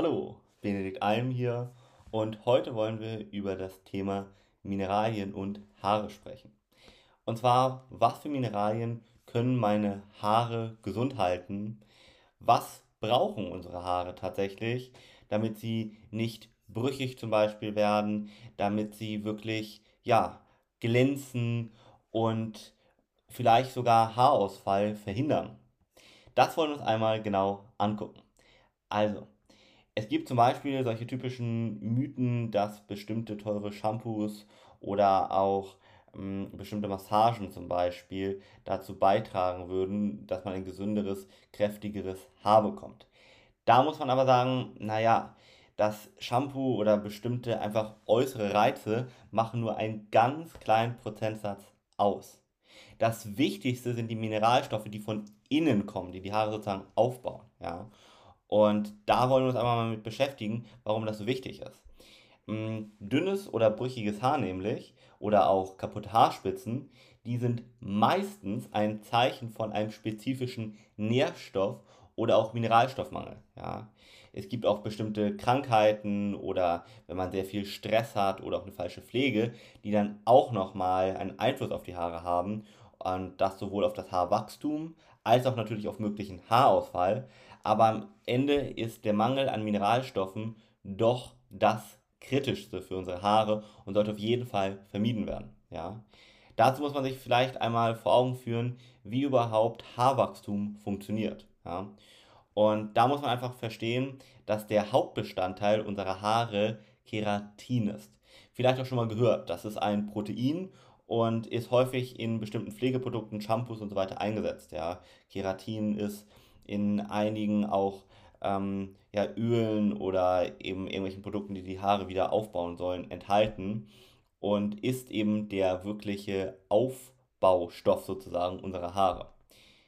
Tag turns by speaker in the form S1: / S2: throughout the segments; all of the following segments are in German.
S1: Hallo, Benedikt Alm hier und heute wollen wir über das Thema Mineralien und Haare sprechen. Und zwar, was für Mineralien können meine Haare gesund halten? Was brauchen unsere Haare tatsächlich, damit sie nicht brüchig zum Beispiel werden, damit sie wirklich, ja, glänzen und vielleicht sogar Haarausfall verhindern? Das wollen wir uns einmal genau angucken. Also, es gibt zum Beispiel solche typischen Mythen, dass bestimmte teure Shampoos oder auch ähm, bestimmte Massagen zum Beispiel dazu beitragen würden, dass man ein gesünderes, kräftigeres Haar bekommt. Da muss man aber sagen, naja, das Shampoo oder bestimmte einfach äußere Reize machen nur einen ganz kleinen Prozentsatz aus. Das Wichtigste sind die Mineralstoffe, die von innen kommen, die die Haare sozusagen aufbauen. Ja? Und da wollen wir uns einmal mal mit beschäftigen, warum das so wichtig ist. Mm, dünnes oder brüchiges Haar nämlich oder auch kaputte Haarspitzen, die sind meistens ein Zeichen von einem spezifischen Nährstoff oder auch Mineralstoffmangel. Ja. Es gibt auch bestimmte Krankheiten oder wenn man sehr viel Stress hat oder auch eine falsche Pflege, die dann auch nochmal einen Einfluss auf die Haare haben und das sowohl auf das Haarwachstum als auch natürlich auf möglichen Haarausfall. Aber am Ende ist der Mangel an Mineralstoffen doch das Kritischste für unsere Haare und sollte auf jeden Fall vermieden werden. Ja? Dazu muss man sich vielleicht einmal vor Augen führen, wie überhaupt Haarwachstum funktioniert. Ja? Und da muss man einfach verstehen, dass der Hauptbestandteil unserer Haare Keratin ist. Vielleicht auch schon mal gehört, das ist ein Protein und ist häufig in bestimmten Pflegeprodukten, Shampoos und so weiter eingesetzt. Ja. Keratin ist in einigen auch ähm, ja, Ölen oder eben irgendwelchen Produkten, die die Haare wieder aufbauen sollen, enthalten und ist eben der wirkliche Aufbaustoff sozusagen unserer Haare.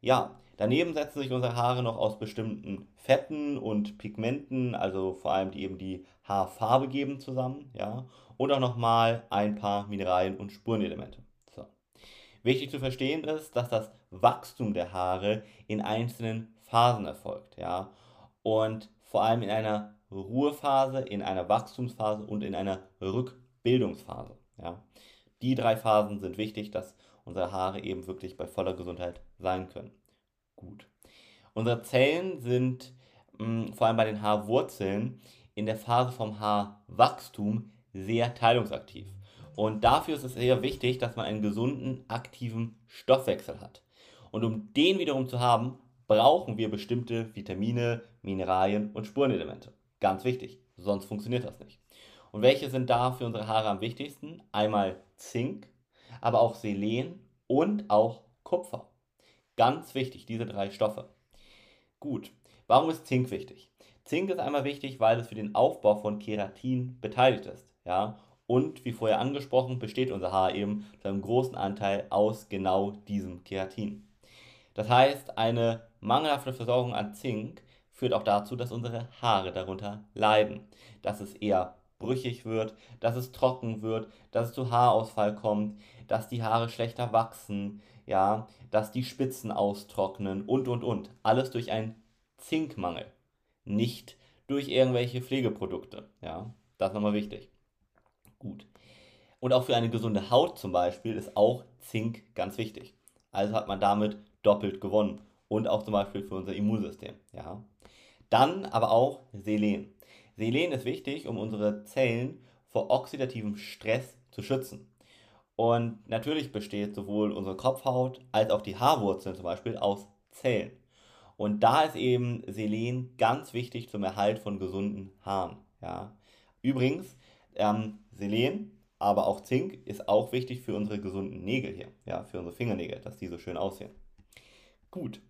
S1: Ja, daneben setzen sich unsere Haare noch aus bestimmten Fetten und Pigmenten, also vor allem die eben die Haarfarbe geben zusammen, ja, und auch nochmal ein paar Mineralien und Spurenelemente. So. Wichtig zu verstehen ist, dass das Wachstum der Haare in einzelnen Phasen erfolgt, ja, und vor allem in einer Ruhephase, in einer Wachstumsphase und in einer Rückbildungsphase, ja. Die drei Phasen sind wichtig, dass unsere Haare eben wirklich bei voller Gesundheit sein können. Gut. Unsere Zellen sind mh, mm, vor allem bei den Haarwurzeln in der Phase vom Haarwachstum sehr teilungsaktiv. Und dafür ist es sehr wichtig, dass man einen gesunden, aktiven Stoffwechsel hat. Und um den wiederum zu haben, brauchen wir bestimmte Vitamine, Mineralien und Spurenelemente. Ganz wichtig, sonst funktioniert das nicht. Und welche sind da für unsere Haare am wichtigsten? Einmal Zink, aber auch Selen und auch Kupfer. Ganz wichtig, diese drei Stoffe. Gut, warum ist Zink wichtig? Zink ist einmal wichtig, weil es für den Aufbau von Keratin beteiligt ist. Ja? Und wie vorher angesprochen, besteht unser Haar eben zu einem großen Anteil aus genau diesem Keratin. Das heißt, eine mangelhafte Versorgung an Zink führt auch dazu, dass unsere Haare darunter leiden. Dass es eher brüchig wird, dass es trocken wird, dass es zu Haarausfall kommt, dass die Haare schlechter wachsen, ja, dass die Spitzen austrocknen und und und. Alles durch einen Zinkmangel, nicht durch irgendwelche Pflegeprodukte. Ja, das ist nochmal wichtig. Gut. Und auch für eine gesunde Haut zum Beispiel ist auch Zink ganz wichtig. Also hat man damit doppelt gewonnen. Und auch zum Beispiel für unser Immunsystem. Ja. Dann aber auch Selen. Selen ist wichtig, um unsere Zellen vor oxidativem Stress zu schützen. Und natürlich besteht sowohl unsere Kopfhaut als auch die Haarwurzeln zum Beispiel aus Zellen. Und da ist eben Selen ganz wichtig zum Erhalt von gesunden Haaren. Ja. Übrigens, ähm, Selen, aber auch Zink ist auch wichtig für unsere gesunden Nägel hier, ja, für unsere Fingernägel, dass die so schön aussehen. Gut.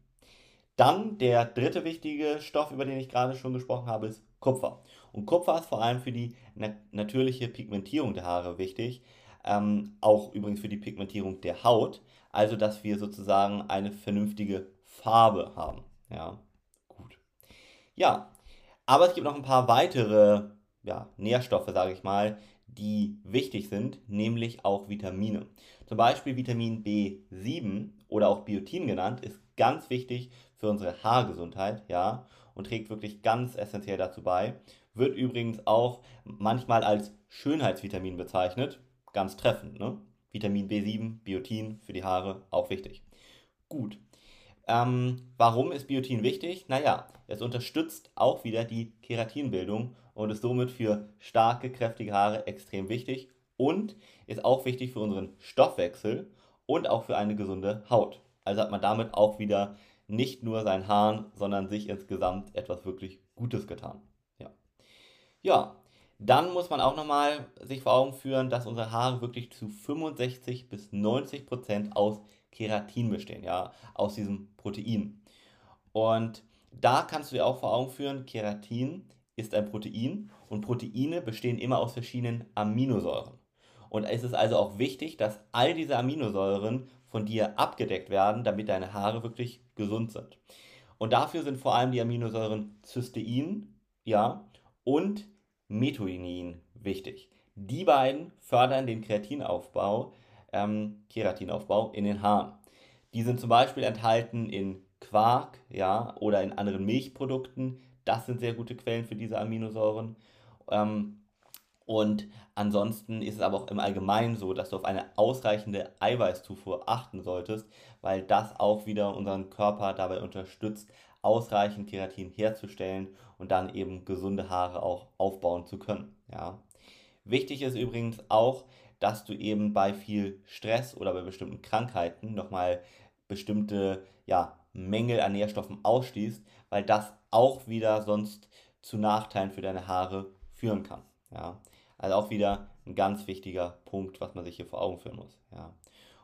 S1: Dann der dritte wichtige Stoff, über den ich gerade schon gesprochen habe, ist Kupfer. Und Kupfer ist vor allem für die na natürliche Pigmentierung der Haare wichtig, ähm, auch übrigens für die Pigmentierung der Haut, also dass wir sozusagen eine vernünftige Farbe haben. Ja, gut. Ja, aber es gibt noch ein paar weitere ja, Nährstoffe, sage ich mal, die wichtig sind, nämlich auch Vitamine. Zum Beispiel Vitamin B7 oder auch Biotin genannt, ist ganz wichtig für unsere Haargesundheit, ja. und trägt wirklich ganz essentiell dazu bei. Wird übrigens auch manchmal als Schönheitsvitamin bezeichnet. Ganz treffend, ne? Vitamin B7, Biotin für die Haare, auch wichtig. Gut. Ähm, warum ist Biotin wichtig? Naja, es unterstützt auch wieder die Keratinbildung und ist somit für starke, kräftige Haare extrem wichtig und ist auch wichtig für unseren Stoffwechsel und auch für eine gesunde Haut. Also hat man damit auch wieder nicht nur seinen Haaren, sondern sich insgesamt etwas wirklich Gutes getan. Ja, ja dann muss man auch nochmal sich vor Augen führen, dass unsere Haare wirklich zu 65 bis 90 Prozent aus Keratin bestehen, ja, aus diesem Protein. Und da kannst du dir auch vor Augen führen, Keratin ist ein Protein und Proteine bestehen immer aus verschiedenen Aminosäuren. Und es ist also auch wichtig, dass all diese Aminosäuren von dir abgedeckt werden, damit deine Haare wirklich gesund sind. Und dafür sind vor allem die Aminosäuren Cystein, ja, und Methionin wichtig. Die beiden fördern den Keratinaufbau, ähm, Keratinaufbau in den Haaren. Die sind zum Beispiel enthalten in Quark, ja, oder in anderen Milchprodukten. Das sind sehr gute Quellen für diese Aminosäuren. Ähm, und ansonsten ist es aber auch im Allgemeinen so, dass du auf eine ausreichende Eiweißzufuhr achten solltest, weil das auch wieder unseren Körper dabei unterstützt, ausreichend Keratin herzustellen und dann eben gesunde Haare auch aufbauen zu können. Ja. Wichtig ist übrigens auch, dass du eben bei viel Stress oder bei bestimmten Krankheiten nochmal bestimmte ja, Mängel an Nährstoffen ausschließt, weil das auch wieder sonst zu Nachteilen für deine Haare führen kann. Ja. Also auch wieder ein ganz wichtiger Punkt, was man sich hier vor Augen führen muss. Ja.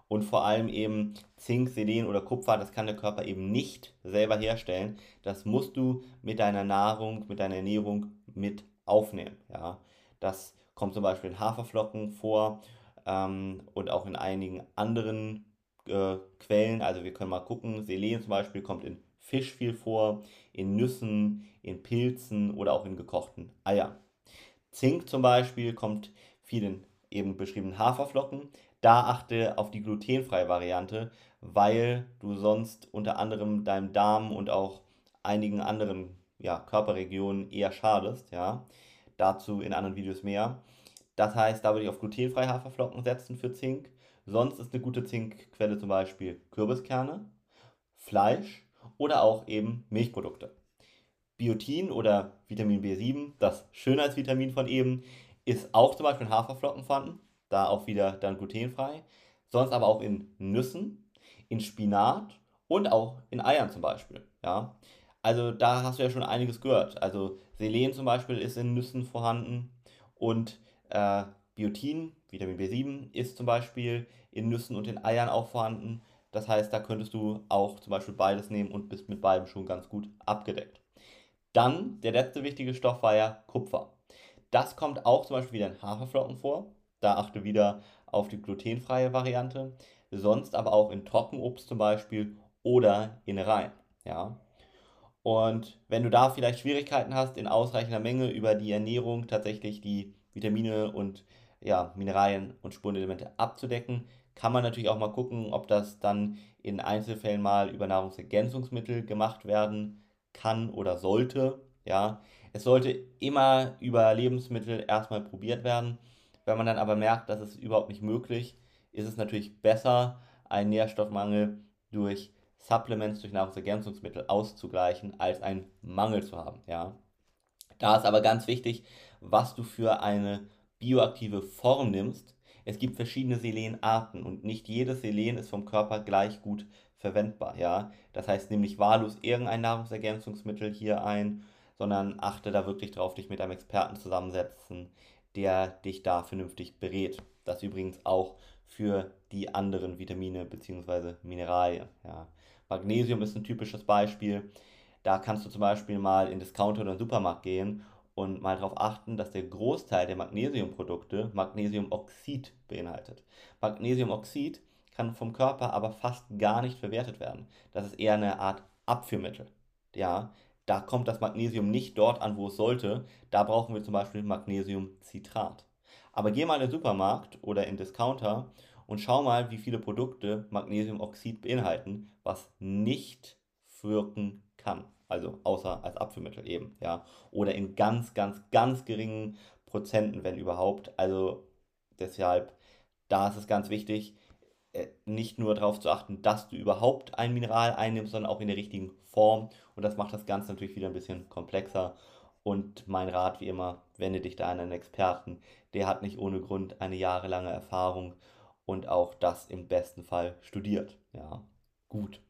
S1: Und vor allem eben Zink, Selen oder Kupfer, das kann der Körper eben nicht selber herstellen. Das musst du mit deiner Nahrung, mit deiner Ernährung mit aufnehmen. Ja. Das kommt zum Beispiel in Haferflocken vor ähm, und auch in einigen anderen äh, Quellen. Also wir können mal gucken, Selen zum Beispiel kommt in Fisch viel vor, in Nüssen, in Pilzen oder auch in gekochten Eiern. Zink zum Beispiel kommt viel in eben beschriebenen Haferflocken. Da achte auf die glutenfreie Variante, weil du sonst unter anderem deinem Darm und auch einigen anderen ja, Körperregionen eher schadest. Ja. Dazu in anderen Videos mehr. Das heißt, da würde ich auf glutenfreie Haferflocken setzen für Zink. Sonst ist eine gute Zinkquelle zum Beispiel Kürbiskerne, Fleisch oder auch eben Milchprodukte. Biotin oder Vitamin B7, das Schönheitsvitamin von eben, ist auch zum Beispiel in Haferflocken vorhanden, da auch wieder dann glutenfrei, sonst aber auch in Nüssen, in Spinat und auch in Eiern zum Beispiel. Ja? Also da hast du ja schon einiges gehört. Also Selen zum Beispiel ist in Nüssen vorhanden und äh, Biotin, Vitamin B7, ist zum Beispiel in Nüssen und in Eiern auch vorhanden. Das heißt, da könntest du auch zum Beispiel beides nehmen und bist mit beidem schon ganz gut abgedeckt. Dann, der letzte wichtige Stoff war ja Kupfer. Das kommt auch zum Beispiel wieder in Haferflocken vor. Da achte wieder auf die glutenfreie Variante. Sonst aber auch in Trockenobst zum Beispiel oder Innereien. Ja. Und wenn du da vielleicht Schwierigkeiten hast, in ausreichender Menge über die Ernährung tatsächlich die Vitamine und ja, Mineralien und Spurenelemente abzudecken, kann man natürlich auch mal gucken, ob das dann in Einzelfällen mal über Nahrungsergänzungsmittel gemacht werden kann oder sollte. Ja, es sollte immer über Lebensmittel erstmal probiert werden. Wenn man dann aber merkt, dass es überhaupt nicht möglich ist, es natürlich besser, einen Nährstoffmangel durch Supplements, durch Nahrungsergänzungsmittel auszugleichen, als einen Mangel zu haben. Ja. Da ist aber ganz wichtig, was du für eine bioaktive Form nimmst. Es gibt verschiedene Selenarten und nicht jedes Selen ist vom Körper gleich gut verwendbar. Ja? Das heißt nämlich wahllos irgendein Nahrungsergänzungsmittel hier ein, sondern achte da wirklich drauf, dich mit einem Experten zusammensetzen, der dich da vernünftig berät. Das übrigens auch für die anderen Vitamine bzw. Mineralien. Ja. Magnesium ist ein typisches Beispiel. Da kannst du zum Beispiel mal in Discounter oder Supermarkt gehen und mal darauf achten, dass der Großteil der Magnesiumprodukte Magnesiumoxid beinhaltet. Magnesiumoxid kann vom Körper aber fast gar nicht verwertet werden. Das ist eher eine Art Abführmittel. Ja, da kommt das Magnesium nicht dort an, wo es sollte. Da brauchen wir zum Beispiel Magnesiumcitrat. Aber geh mal in den Supermarkt oder in Discounter und schau mal, wie viele Produkte Magnesiumoxid beinhalten, was nicht wirken kann. Also außer als Abführmittel eben, ja. Oder in ganz, ganz, ganz geringen Prozenten, wenn überhaupt. Also deshalb, da ist es ganz wichtig, nicht nur darauf zu achten, dass du überhaupt ein Mineral einnimmst, sondern auch in der richtigen Form. Und das macht das Ganze natürlich wieder ein bisschen komplexer. Und mein Rat wie immer, wende dich da an einen Experten. Der hat nicht ohne Grund eine jahrelange Erfahrung und auch das im besten Fall studiert. Ja, gut.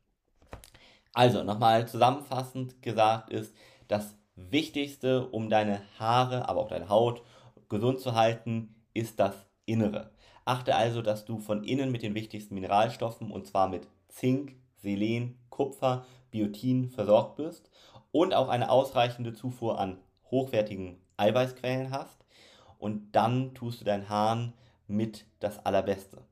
S1: Also nochmal zusammenfassend gesagt ist, das Wichtigste, um deine Haare, aber auch deine Haut gesund zu halten, ist das Innere. Achte also, dass du von innen mit den wichtigsten Mineralstoffen, und zwar mit Zink, Selen, Kupfer, Biotin versorgt bist und auch eine ausreichende Zufuhr an hochwertigen Eiweißquellen hast. Und dann tust du deinen Haaren mit das Allerbeste.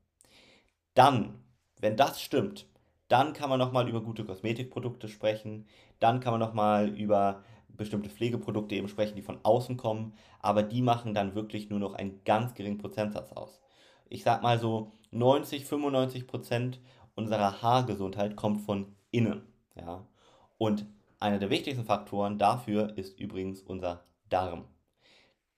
S1: Dann, wenn das stimmt, dann kann man nochmal über gute Kosmetikprodukte sprechen. Dann kann man nochmal über bestimmte Pflegeprodukte eben sprechen, die von außen kommen. Aber die machen dann wirklich nur noch einen ganz geringen Prozentsatz aus ich sag mal so 90, 95 Prozent unserer Haargesundheit kommt von innen. Ja? Und einer der wichtigsten Faktoren dafür ist übrigens unser Darm.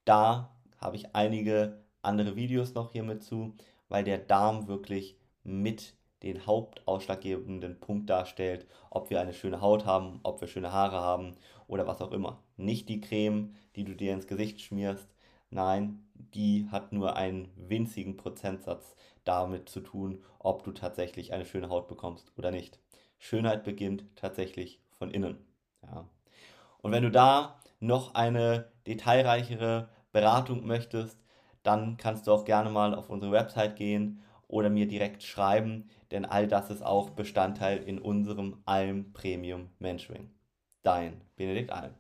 S1: Da habe ich einige andere Videos noch hier mit zu, weil der Darm wirklich mit den hauptausschlaggebenden Punkt darstellt, ob wir eine schöne Haut haben, ob wir schöne Haare haben oder was auch immer. Nicht die Creme, die du dir ins Gesicht schmierst, Nein, die hat nur einen winzigen Prozentsatz damit zu tun, ob du tatsächlich eine schöne Haut bekommst oder nicht. Schönheit beginnt tatsächlich von innen. Ja. Und wenn du da noch eine detailreichere Beratung möchtest, dann kannst du auch gerne mal auf unsere Website gehen oder mir direkt schreiben, denn all das ist auch Bestandteil in unserem Alm Premium Mentoring. Dein Benedikt Alm.